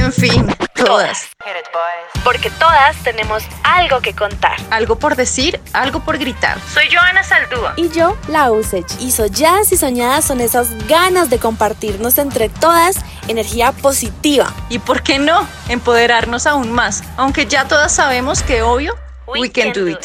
En fin, todas. Porque todas tenemos algo que contar. Algo por decir, algo por gritar. Soy Joana Saldúa. Y yo, la Usech. Y solladas y soñadas son esas ganas de compartirnos entre todas energía positiva. Y por qué no, empoderarnos aún más. Aunque ya todas sabemos que obvio, we, can, do it.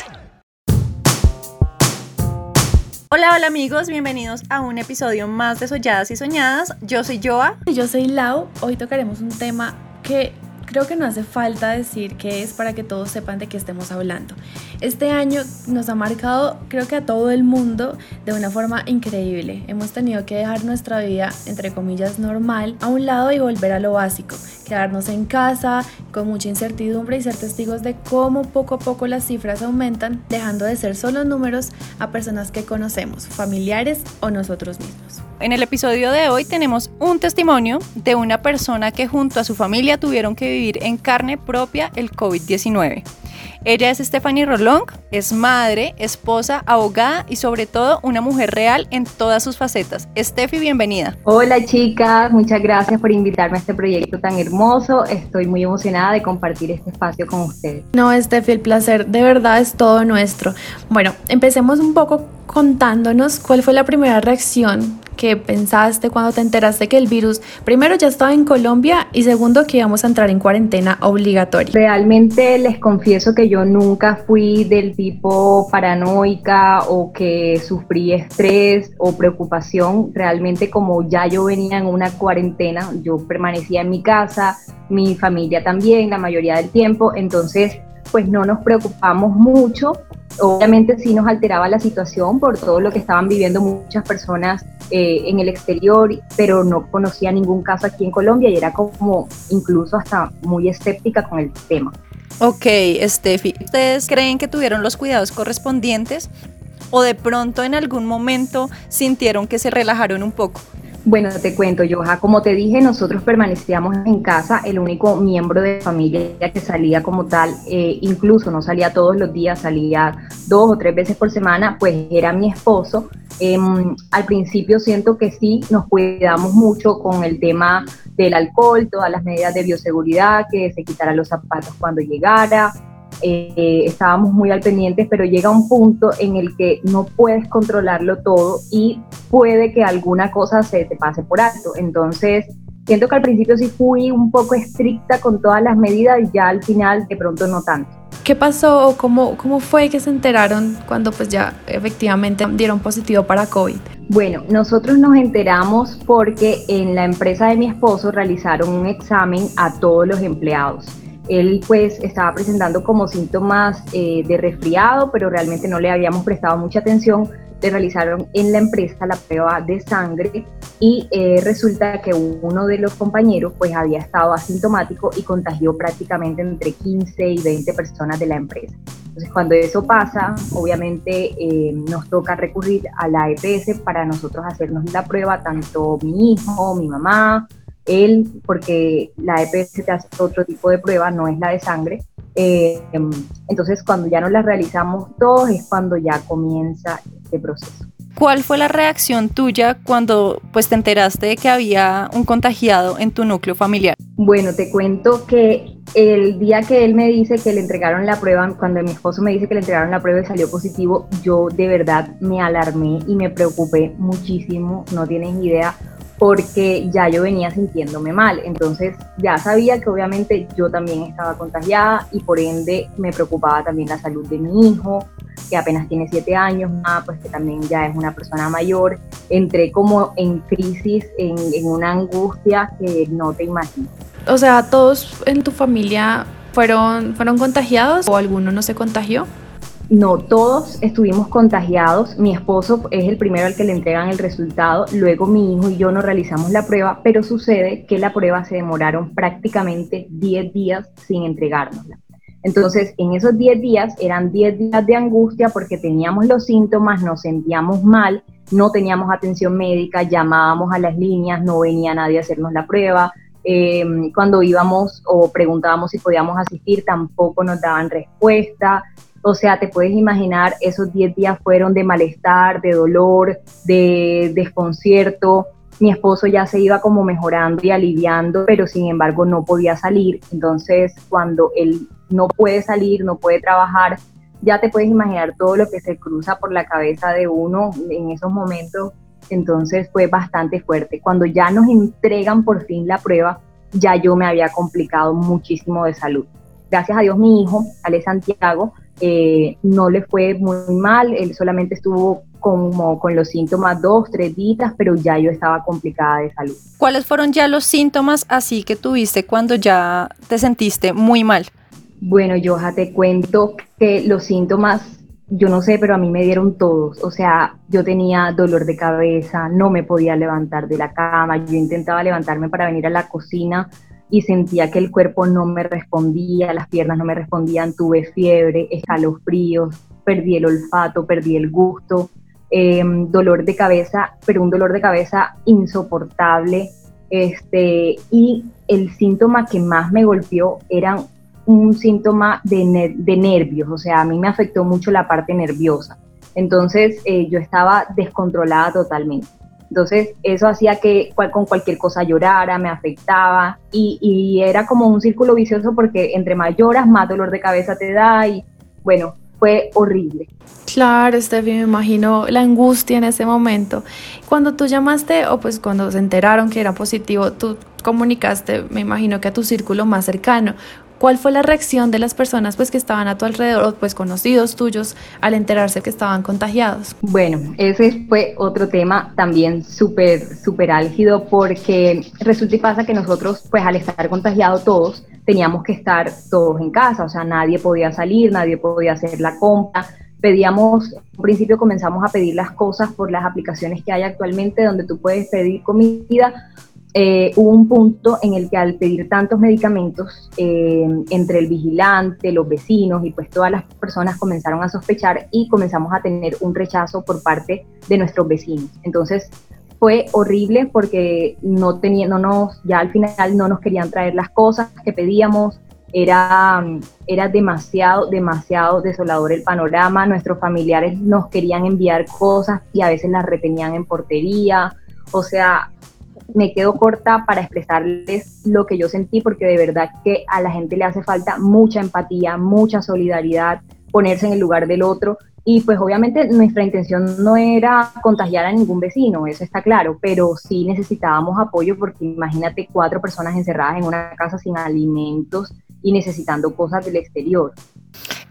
Hola, hola amigos, bienvenidos a un episodio más de Solladas y Soñadas. Yo soy Joa. Y yo soy Lau. Hoy tocaremos un tema que creo que no hace falta decir qué es para que todos sepan de qué estemos hablando. Este año nos ha marcado, creo que a todo el mundo, de una forma increíble. Hemos tenido que dejar nuestra vida, entre comillas, normal a un lado y volver a lo básico. Quedarnos en casa con mucha incertidumbre y ser testigos de cómo poco a poco las cifras aumentan, dejando de ser solo números a personas que conocemos, familiares o nosotros mismos. En el episodio de hoy tenemos un testimonio de una persona que junto a su familia tuvieron que vivir en carne propia el COVID-19. Ella es Stephanie Rolong, es madre, esposa, abogada y sobre todo una mujer real en todas sus facetas. Steffi, bienvenida. Hola chicas, muchas gracias por invitarme a este proyecto tan hermoso. Estoy muy emocionada de compartir este espacio con ustedes. No, Steffi, el placer de verdad es todo nuestro. Bueno, empecemos un poco contándonos cuál fue la primera reacción que pensaste cuando te enteraste que el virus primero ya estaba en Colombia y segundo que íbamos a entrar en cuarentena obligatoria? Realmente les confieso que yo nunca fui del tipo paranoica o que sufrí estrés o preocupación. Realmente como ya yo venía en una cuarentena, yo permanecía en mi casa, mi familia también la mayoría del tiempo, entonces pues no nos preocupamos mucho. Obviamente sí nos alteraba la situación por todo lo que estaban viviendo muchas personas eh, en el exterior, pero no conocía ningún caso aquí en Colombia y era como incluso hasta muy escéptica con el tema. Ok, Steffi, ¿ustedes creen que tuvieron los cuidados correspondientes o de pronto en algún momento sintieron que se relajaron un poco? Bueno, te cuento, Joja. Como te dije, nosotros permanecíamos en casa. El único miembro de familia que salía como tal, eh, incluso no salía todos los días, salía dos o tres veces por semana, pues era mi esposo. Em, al principio siento que sí, nos cuidamos mucho con el tema del alcohol, todas las medidas de bioseguridad, que se quitara los zapatos cuando llegara, eh, estábamos muy al pendiente, pero llega un punto en el que no puedes controlarlo todo y puede que alguna cosa se te pase por alto. Entonces, siento que al principio sí fui un poco estricta con todas las medidas y ya al final de pronto no tanto. ¿Qué pasó? ¿Cómo, ¿Cómo fue que se enteraron cuando pues ya efectivamente dieron positivo para COVID? Bueno, nosotros nos enteramos porque en la empresa de mi esposo realizaron un examen a todos los empleados. Él pues estaba presentando como síntomas eh, de resfriado, pero realmente no le habíamos prestado mucha atención. Le realizaron en la empresa la prueba de sangre y eh, resulta que uno de los compañeros pues había estado asintomático y contagió prácticamente entre 15 y 20 personas de la empresa. Entonces cuando eso pasa, obviamente eh, nos toca recurrir a la EPS para nosotros hacernos la prueba, tanto mi hijo, mi mamá, él, porque la EPS te hace otro tipo de prueba, no es la de sangre. Eh, entonces, cuando ya nos la realizamos todos, es cuando ya comienza este proceso. ¿Cuál fue la reacción tuya cuando pues te enteraste de que había un contagiado en tu núcleo familiar? Bueno, te cuento que el día que él me dice que le entregaron la prueba, cuando mi esposo me dice que le entregaron la prueba y salió positivo, yo de verdad me alarmé y me preocupé muchísimo, no tienes idea, porque ya yo venía sintiéndome mal. Entonces ya sabía que obviamente yo también estaba contagiada y por ende me preocupaba también la salud de mi hijo, que apenas tiene siete años, pues que también ya es una persona mayor. Entré como en crisis, en, en una angustia que no te imaginas. O sea, ¿todos en tu familia fueron, fueron contagiados o alguno no se contagió? No, todos estuvimos contagiados. Mi esposo es el primero al que le entregan el resultado. Luego mi hijo y yo nos realizamos la prueba, pero sucede que la prueba se demoraron prácticamente 10 días sin entregárnosla. Entonces, en esos 10 días eran 10 días de angustia porque teníamos los síntomas, nos sentíamos mal, no teníamos atención médica, llamábamos a las líneas, no venía nadie a hacernos la prueba. Em, cuando íbamos o preguntábamos si podíamos asistir, tampoco nos daban respuesta. O sea, te puedes imaginar, esos 10 días fueron de malestar, de dolor, de desconcierto. Mi esposo ya se iba como mejorando y aliviando, pero sin embargo no podía salir. Entonces, cuando él no puede salir, no puede trabajar, ya te puedes imaginar todo lo que se cruza por la cabeza de uno en esos momentos. Entonces fue bastante fuerte. Cuando ya nos entregan por fin la prueba, ya yo me había complicado muchísimo de salud. Gracias a Dios mi hijo, Ale Santiago, eh, no le fue muy mal, él solamente estuvo como con los síntomas dos, tres días, pero ya yo estaba complicada de salud. ¿Cuáles fueron ya los síntomas así que tuviste cuando ya te sentiste muy mal? Bueno, yo ya te cuento que los síntomas, yo no sé, pero a mí me dieron todos. O sea, yo tenía dolor de cabeza, no me podía levantar de la cama, yo intentaba levantarme para venir a la cocina y sentía que el cuerpo no me respondía, las piernas no me respondían, tuve fiebre, escalofríos, perdí el olfato, perdí el gusto, em, dolor de cabeza, pero un dolor de cabeza insoportable. Este, y el síntoma que más me golpeó eran un síntoma de, de nervios, o sea, a mí me afectó mucho la parte nerviosa. Entonces eh, yo estaba descontrolada totalmente. Entonces eso hacía que con cualquier cosa llorara, me afectaba y, y, era como un círculo vicioso porque entre más lloras, más dolor de cabeza te da y bueno, fue horrible. Claro, Steffi, me imagino la angustia en ese momento. Cuando tú llamaste o pues cuando se enteraron que era positivo, tú comunicaste, me imagino que a tu círculo más cercano. ¿Cuál fue la reacción de las personas pues, que estaban a tu alrededor, pues conocidos tuyos, al enterarse que estaban contagiados? Bueno, ese fue otro tema también súper, súper álgido porque resulta y pasa que nosotros, pues al estar contagiados todos, teníamos que estar todos en casa, o sea, nadie podía salir, nadie podía hacer la compra. Pedíamos, en principio comenzamos a pedir las cosas por las aplicaciones que hay actualmente donde tú puedes pedir comida eh, hubo un punto en el que al pedir tantos medicamentos, eh, entre el vigilante, los vecinos y pues todas las personas comenzaron a sospechar y comenzamos a tener un rechazo por parte de nuestros vecinos. Entonces fue horrible porque no tenía, ya al final no nos querían traer las cosas que pedíamos, era, era demasiado, demasiado desolador el panorama, nuestros familiares nos querían enviar cosas y a veces las retenían en portería, o sea, me quedo corta para expresarles lo que yo sentí porque de verdad que a la gente le hace falta mucha empatía, mucha solidaridad, ponerse en el lugar del otro y pues obviamente nuestra intención no era contagiar a ningún vecino, eso está claro, pero sí necesitábamos apoyo porque imagínate cuatro personas encerradas en una casa sin alimentos y necesitando cosas del exterior.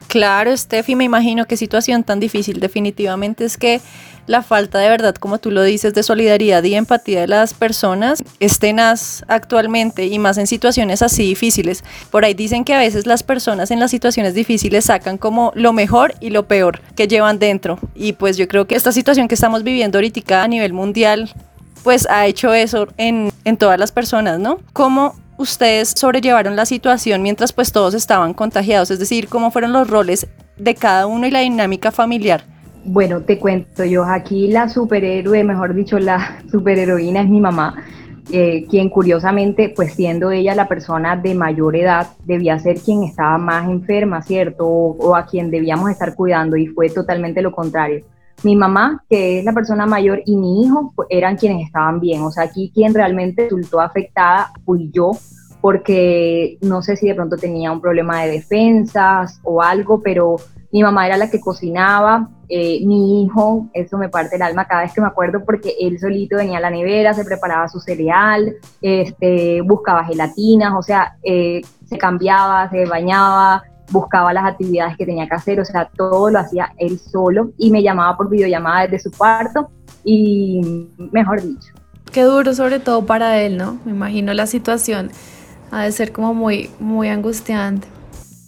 Claro, Steffi, me imagino qué situación tan difícil. Definitivamente es que la falta de verdad, como tú lo dices, de solidaridad y empatía de las personas es tenaz actualmente y más en situaciones así difíciles. Por ahí dicen que a veces las personas en las situaciones difíciles sacan como lo mejor y lo peor que llevan dentro. Y pues yo creo que esta situación que estamos viviendo ahorita a nivel mundial pues ha hecho eso en, en todas las personas, ¿no? ¿Cómo ustedes sobrellevaron la situación mientras pues todos estaban contagiados? Es decir, ¿cómo fueron los roles de cada uno y la dinámica familiar? Bueno, te cuento yo, aquí la superhéroe, mejor dicho, la superheroína es mi mamá, eh, quien curiosamente, pues siendo ella la persona de mayor edad, debía ser quien estaba más enferma, ¿cierto? o a quien debíamos estar cuidando y fue totalmente lo contrario mi mamá, que es la persona mayor, y mi hijo pues, eran quienes estaban bien. O sea, aquí quien realmente resultó afectada fui yo, porque no sé si de pronto tenía un problema de defensas o algo, pero mi mamá era la que cocinaba, eh, mi hijo, eso me parte el alma cada vez que me acuerdo porque él solito venía a la nevera, se preparaba su cereal, este, buscaba gelatinas, o sea, eh, se cambiaba, se bañaba, buscaba las actividades que tenía que hacer, o sea, todo lo hacía él solo y me llamaba por videollamada desde su cuarto y mejor dicho. Qué duro sobre todo para él, ¿no? Me imagino la situación ha de ser como muy, muy angustiante.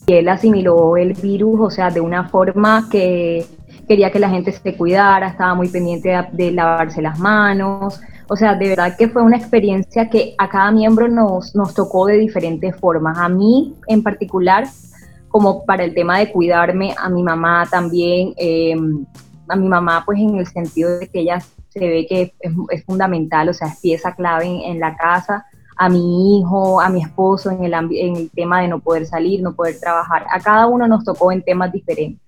Y él asimiló el virus, o sea, de una forma que quería que la gente se cuidara, estaba muy pendiente de, lavarse las manos, o sea, de verdad que fue una experiencia que a cada miembro nos, nos tocó de diferentes formas. A mí en particular como para el tema de cuidarme, a mi mamá también, em, a mi mamá pues en el sentido de que ella se ve que es, fundamental, o sea, es pieza clave en, la casa, a mi hijo, a mi esposo en el tema de no poder salir, no poder trabajar. A cada uno nos tocó en temas diferentes.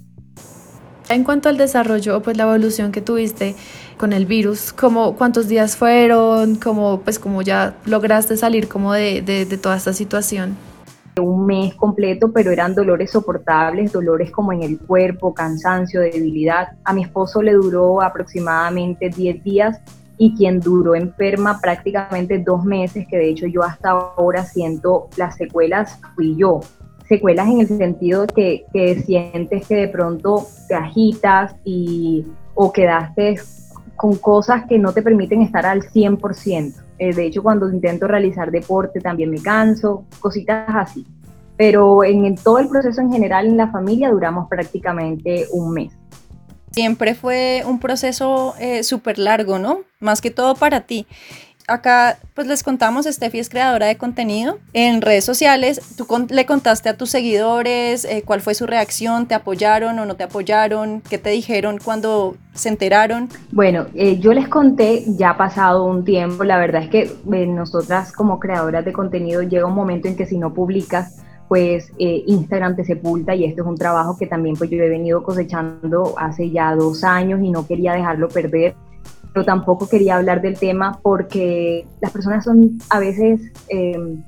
En cuanto al desarrollo, pues la evolución que tuviste con el virus, como cuántos días fueron, como pues como ya lograste salir como de, de, de toda esta situación un mes completo, pero eran dolores soportables, dolores como en el cuerpo, cansancio, debilidad. A mi esposo le duró aproximadamente 10 días y quien duró enferma prácticamente dos meses, que de hecho yo hasta ahora siento las secuelas, fui yo. Secuelas en el sentido que, que sientes que de pronto te agitas y, o quedaste con cosas que no te permiten estar al 100%. Eh, de hecho, cuando intento realizar deporte también me canso, cositas así. Pero en, todo el proceso en general en la familia duramos prácticamente un mes. Siempre fue un proceso eh, súper largo, ¿no? Más que todo para ti acá pues les contamos, Steffi es creadora de contenido en redes sociales. Tú le contaste a tus seguidores eh, cuál fue su reacción, te apoyaron o no te apoyaron, qué te dijeron cuando se enteraron. Bueno, eh, yo les conté, ya pasado un tiempo, la verdad es que eh, nosotras como creadoras de contenido llega un momento en que si no publicas, pues Instagram te sepulta y esto es un trabajo que también pues yo he venido cosechando hace ya dos años y no quería dejarlo perder pero tampoco quería hablar del tema porque las personas son a veces em,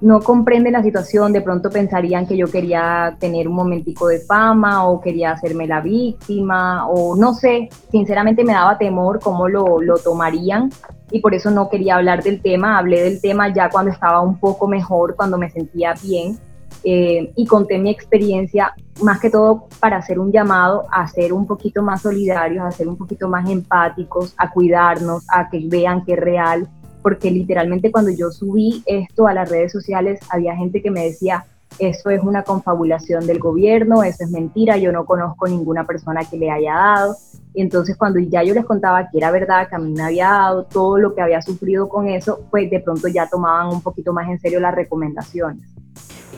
no comprenden la situación, de pronto pensarían que yo quería tener un momentico de fama o quería hacerme la víctima o no sé, sinceramente me daba temor cómo lo, lo tomarían y por eso no quería hablar del tema, hablé del tema ya cuando estaba un poco mejor, cuando me sentía bien eh, y conté mi experiencia más que todo para hacer un llamado a ser un poquito más solidarios, a ser un poquito más empáticos, a cuidarnos, a que vean que es real, porque literalmente cuando yo subí esto a las redes sociales había gente que me decía, eso es una confabulación del gobierno, eso es mentira, yo no conozco ninguna persona que le haya dado. Entonces cuando ya yo les contaba que era verdad, que a mí me había dado todo lo que había sufrido con eso, pues de pronto ya tomaban un poquito más en serio las recomendaciones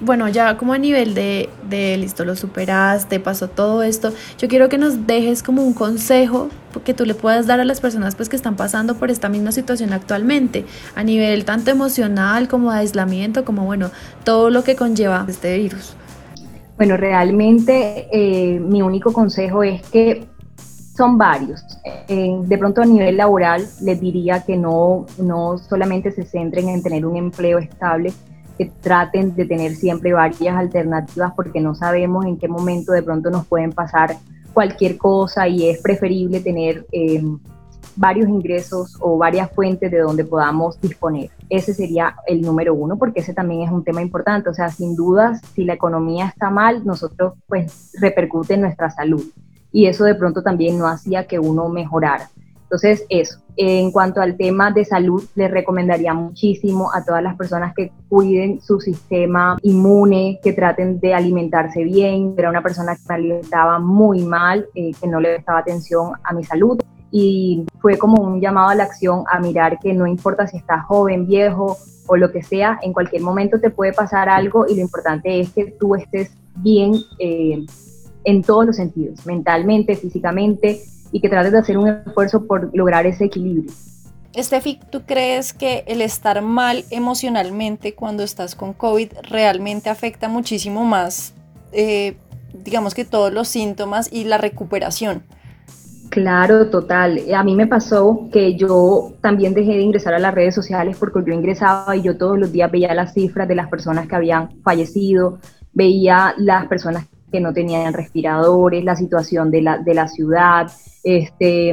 bueno, ya como a nivel de, de, listo, lo superaste, pasó todo esto, yo quiero que nos dejes como un consejo que tú le puedas dar a las personas pues que están pasando por esta misma situación actualmente, a nivel tanto emocional como de aislamiento, como bueno, todo lo que conlleva este virus. Bueno, realmente eh, mi único consejo es que son varios. de pronto a nivel laboral les diría que no, no solamente se centren en tener un empleo estable, que traten de tener siempre varias alternativas porque no sabemos en qué momento de pronto nos pueden pasar cualquier cosa y es preferible tener eh, varios ingresos o varias fuentes de donde podamos disponer. Ese sería el número uno porque ese también es un tema importante. O sea, sin dudas, si la economía está mal, nosotros pues repercute en nuestra salud y eso de pronto también no hacía que uno mejorara. Entonces, eso. En cuanto al tema de salud, les recomendaría muchísimo a todas las personas que cuiden su sistema inmune, que traten de alimentarse bien. Era una persona que me alimentaba muy mal, eh, que no le prestaba atención a mi salud. Y fue como un llamado a la acción a mirar que no importa si estás joven, viejo o lo que sea, en cualquier momento te puede pasar algo y lo importante es que tú estés bien eh, en todos los sentidos, mentalmente, físicamente, y que trates de hacer un esfuerzo por lograr ese equilibrio. Estefi, ¿tú crees que el estar mal emocionalmente cuando estás con COVID realmente afecta muchísimo más, eh, digamos que todos los síntomas y la recuperación? Claro, total. A mí me pasó que yo también dejé de ingresar a las redes sociales porque yo ingresaba y yo todos los días veía las cifras de las personas que habían fallecido, veía las personas que no tenían respiradores, la situación de la, de la ciudad, este,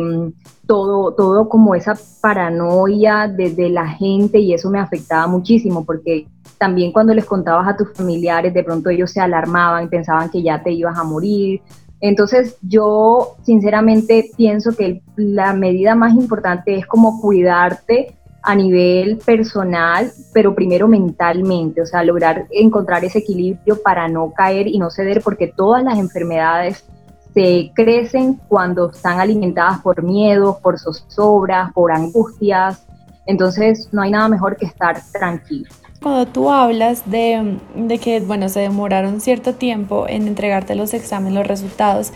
todo, todo como esa paranoia de, la gente y eso me afectaba muchísimo porque también cuando les contabas a tus familiares, de pronto ellos se alarmaban, pensaban que ya te ibas a morir. Entonces yo sinceramente pienso que la medida más importante es como cuidarte a nivel personal, pero primero mentalmente, o sea, lograr encontrar ese equilibrio para no caer y no ceder, porque todas las enfermedades se crecen cuando están alimentadas por miedo, por zozobras, por angustias. Entonces no hay nada mejor que estar tranquilo. Cuando tú hablas de, de, que, bueno, se demoraron cierto tiempo en entregarte los exámenes, los resultados,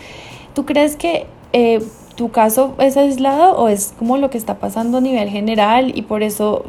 ¿tú crees que eh, ¿tu caso es aislado o es como lo que está pasando a nivel general y por eso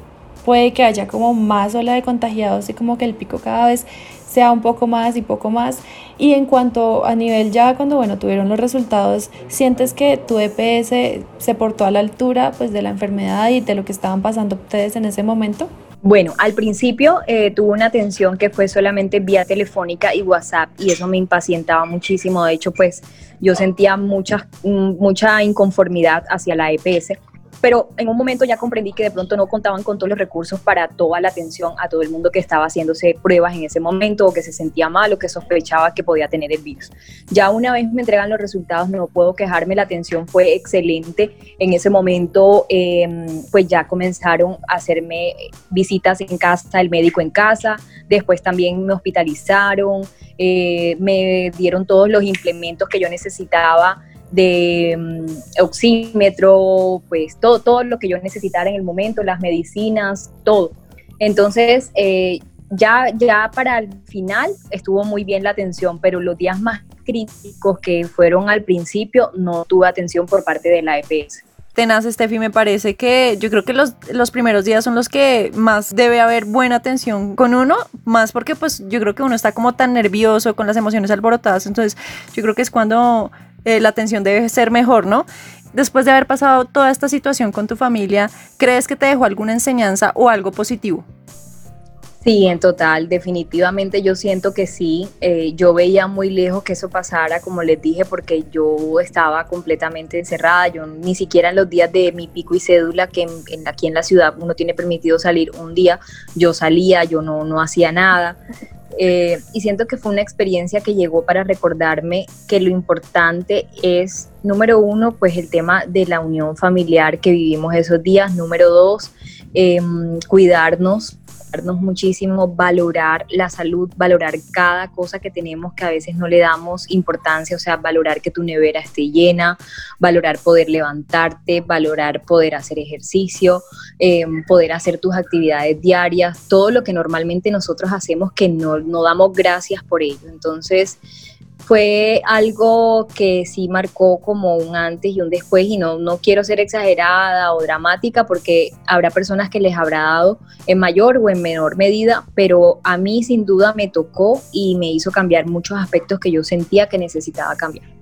puede que haya como más ola de contagiados y como que el pico cada vez sea un poco más y poco más. Y en cuanto a nivel ya cuando bueno tuvieron los resultados, ¿sientes que tu EPS se portó a la altura pues de la enfermedad y de lo que estaban pasando ustedes en ese momento? Bueno, al principio eh, tuve una atención que fue solamente vía telefónica y WhatsApp y eso me impacientaba muchísimo. De hecho, pues yo sentía mucha, mucha inconformidad hacia la EPS pero en un momento ya comprendí que de pronto no contaban con todos los recursos para toda la atención a todo el mundo que estaba haciéndose pruebas en ese momento o que se sentía mal o que sospechaba que podía tener el virus. Ya una vez me entregan los resultados, no puedo quejarme, la atención fue excelente. En ese momento, em, pues ya comenzaron a hacerme visitas en casa, el médico en casa, después también me hospitalizaron, eh, me dieron todos los implementos que yo necesitaba de mm, oxímetro, pues todo, todo lo que yo necesitara en el momento, las medicinas, todo. Entonces, eh, ya, ya para el final estuvo muy bien la atención, pero los días más críticos que fueron al principio no tuve atención por parte de la EPS. Tenaz, Steffi, me parece que yo creo que los, los primeros días son los que más debe haber buena atención con uno, más porque pues yo creo que uno está como tan nervioso con las emociones alborotadas, entonces yo creo que es cuando eh, la atención debe ser mejor, ¿no? Después de haber pasado toda esta situación con tu familia, ¿crees que te dejó alguna enseñanza o algo positivo? Sí, en total, definitivamente yo siento que sí. Eh, yo veía muy lejos que eso pasara, como les dije, porque yo estaba completamente encerrada. Yo ni siquiera en los días de mi pico y cédula, que en, aquí en la ciudad uno tiene permitido salir un día, yo salía, yo no, no hacía nada. Eh, y siento que fue una experiencia que llegó para recordarme que lo importante es, número uno, pues el tema de la unión familiar que vivimos esos días. Número dos, em, cuidarnos, muchísimo, valorar la salud, valorar cada cosa que tenemos que a veces no le damos importancia, o sea, valorar que tu nevera esté llena, valorar poder levantarte, valorar poder hacer ejercicio, em, poder hacer tus actividades diarias, todo lo que normalmente nosotros hacemos que no, no damos gracias por ello. Entonces, fue algo que sí marcó como un antes y un después y no, no quiero ser exagerada o dramática porque habrá personas que les habrá dado en mayor o en menor medida, pero a mí sin duda me tocó y me hizo cambiar muchos aspectos que yo sentía que necesitaba cambiar.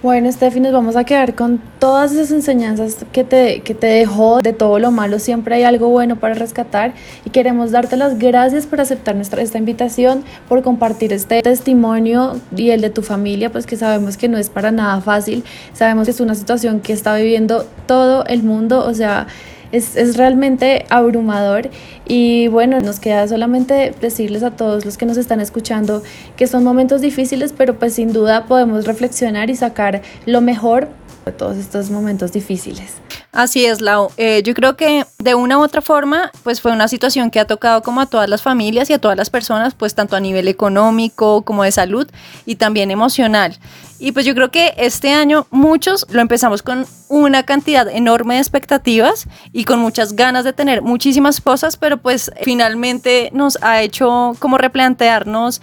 Bueno, Steffi, nos vamos a quedar con todas esas enseñanzas que te, que te dejó de todo lo malo. Siempre hay algo bueno para rescatar y queremos darte las gracias por aceptar nuestra, esta invitación, por compartir este testimonio y el de tu familia, pues que sabemos que no es para nada fácil. Sabemos que es una situación que está viviendo todo el mundo, o sea, es, es, realmente abrumador y bueno, nos queda solamente decirles a todos los que nos están escuchando que son momentos difíciles, pero pues sin duda podemos reflexionar y sacar lo mejor de todos estos momentos difíciles. Así es, Lau. Eh, yo creo que de una u otra forma, pues fue una situación que ha tocado como a todas las familias y a todas las personas, pues tanto a nivel económico como de salud y también emocional. Y pues yo creo que este año muchos lo empezamos con una cantidad enorme de expectativas y con muchas ganas de tener muchísimas cosas, pero pues finalmente nos ha hecho como replantearnos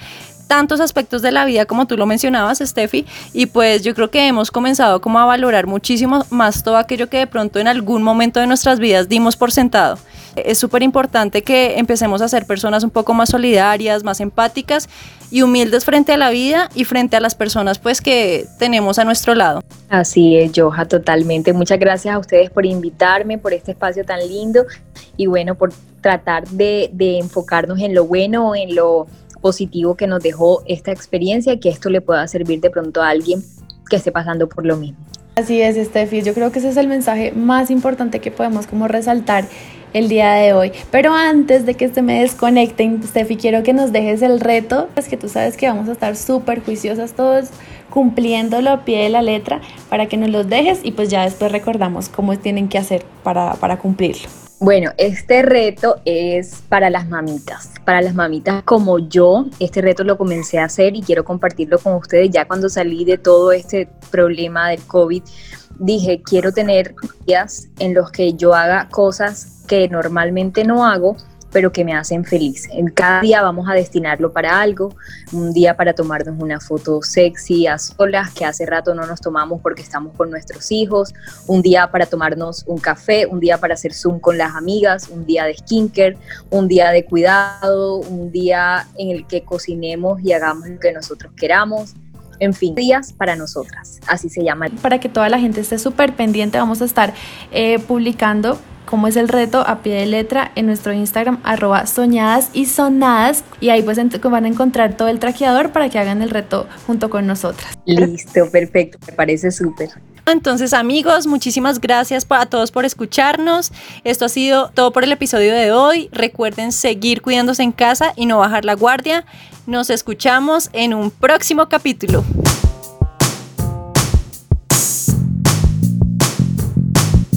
tantos aspectos de la vida como tú lo mencionabas, Steffi, y pues yo creo que hemos comenzado como a valorar muchísimo más todo aquello que de pronto en algún momento de nuestras vidas dimos por sentado. Es súper importante que empecemos a ser personas un poco más solidarias, más empáticas y humildes frente a la vida y frente a las personas pues que tenemos a nuestro lado. Así es, Joja, totalmente. Muchas gracias a ustedes por invitarme, por este espacio tan lindo y bueno, por tratar de, de enfocarnos en lo bueno, en lo positivo que nos dejó esta experiencia y que esto le pueda servir de pronto a alguien que esté pasando por lo mismo. Así es, Steffi. Yo creo que ese es el mensaje más importante que podemos como resaltar el día de hoy. Pero antes de que se me desconecten, Steffi, quiero que nos dejes el reto. Es que tú sabes que vamos a estar súper juiciosas todos cumpliéndolo a pie de la letra para que nos los dejes y pues ya después recordamos cómo tienen que hacer para, para cumplirlo. Bueno, este reto es para las mamitas, para las mamitas como yo. Este reto lo comencé a hacer y quiero compartirlo con ustedes ya cuando salí de todo este problema del COVID. Dije, quiero tener días en los que yo haga cosas que normalmente no hago pero que me hacen feliz. En cada día vamos a destinarlo para algo, un día para tomarnos una foto sexy a solas, que hace rato no nos tomamos porque estamos con nuestros hijos, un día para tomarnos un café, un día para hacer Zoom con las amigas, un día de skincare, un día de cuidado, un día en el que cocinemos y hagamos lo que nosotros queramos en fin, días para nosotras, así se llama. Para que toda la gente esté súper pendiente, vamos a estar eh, publicando cómo es el reto a pie de letra en nuestro Instagram arroba soñadas y sonadas y ahí pues van a encontrar todo el traqueador para que hagan el reto junto con nosotras. Listo, perfecto, me parece súper. Entonces amigos, muchísimas gracias a todos por escucharnos. Esto ha sido todo por el episodio de hoy. Recuerden seguir cuidándose en casa y no bajar la guardia. Nos escuchamos en un próximo capítulo.